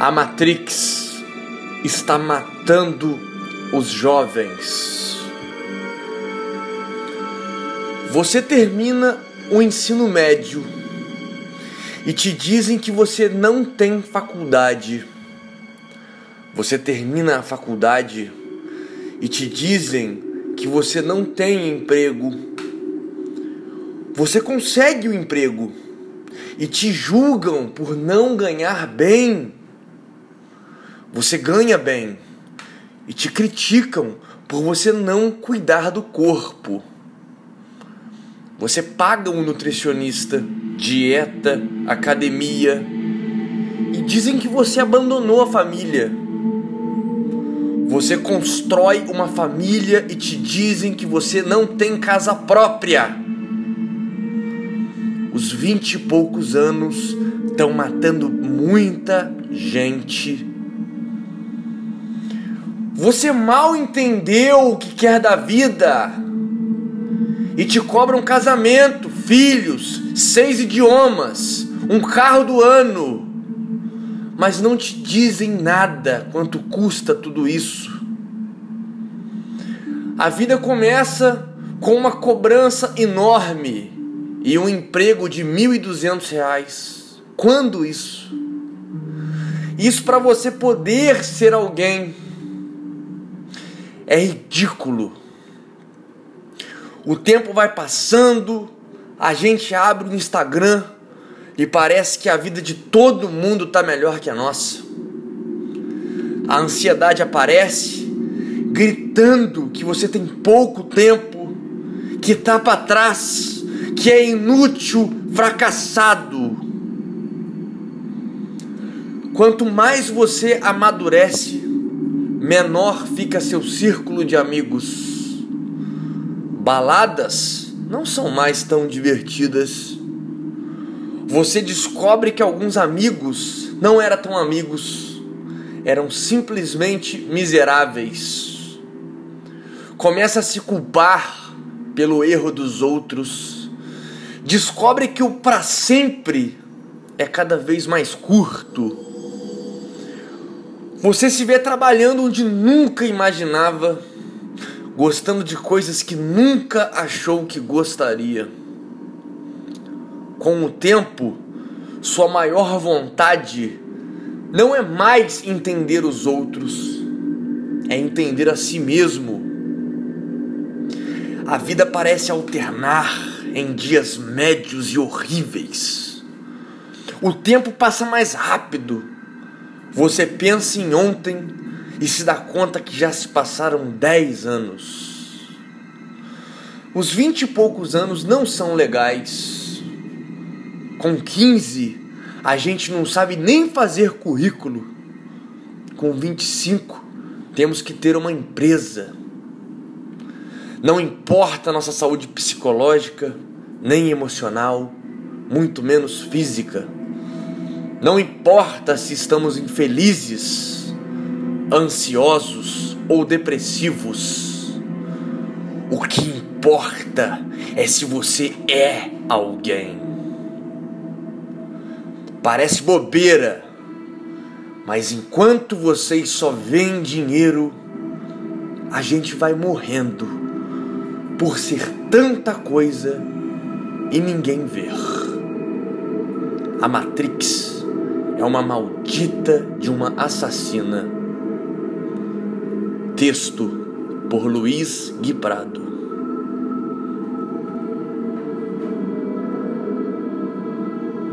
A Matrix está matando os jovens. Você termina o ensino médio e te dizem que você não tem faculdade. Você termina a faculdade e te dizem que você não tem emprego. Você consegue o emprego e te julgam por não ganhar bem. Você ganha bem e te criticam por você não cuidar do corpo. Você paga um nutricionista, dieta, academia e dizem que você abandonou a família. Você constrói uma família e te dizem que você não tem casa própria. Os vinte e poucos anos estão matando muita gente. Você mal entendeu o que quer da vida e te cobra um casamento, filhos, seis idiomas, um carro do ano, mas não te dizem nada quanto custa tudo isso. A vida começa com uma cobrança enorme e um emprego de R$ reais. Quando isso? Isso para você poder ser alguém é ridículo. O tempo vai passando, a gente abre o Instagram e parece que a vida de todo mundo está melhor que a nossa. A ansiedade aparece, gritando que você tem pouco tempo, que está para trás, que é inútil, fracassado. Quanto mais você amadurece, menor fica seu círculo de amigos. Baladas não são mais tão divertidas. Você descobre que alguns amigos não eram tão amigos, eram simplesmente miseráveis. Começa a se culpar pelo erro dos outros. Descobre que o para sempre é cada vez mais curto você se vê trabalhando onde nunca imaginava, gostando de coisas que nunca achou que gostaria. Com o tempo, sua maior vontade não é mais entender os outros, é entender a si mesmo. A vida parece alternar em dias médios e horríveis. O tempo passa mais rápido você pensa em ontem e se dá conta que já se passaram 10 anos. Os 20 e poucos anos não são legais. Com 15, a gente não sabe nem fazer currículo. Com 25, temos que ter uma empresa. Não importa a nossa saúde psicológica, nem emocional, muito menos física não importa se estamos infelizes, ansiosos ou depressivos. O que importa é se você é alguém. Parece bobeira, mas enquanto vocês só veem dinheiro, a gente vai morrendo por ser tanta coisa e ninguém ver. A Matrix é uma maldita de uma assassina. Texto por Luiz Guiprado.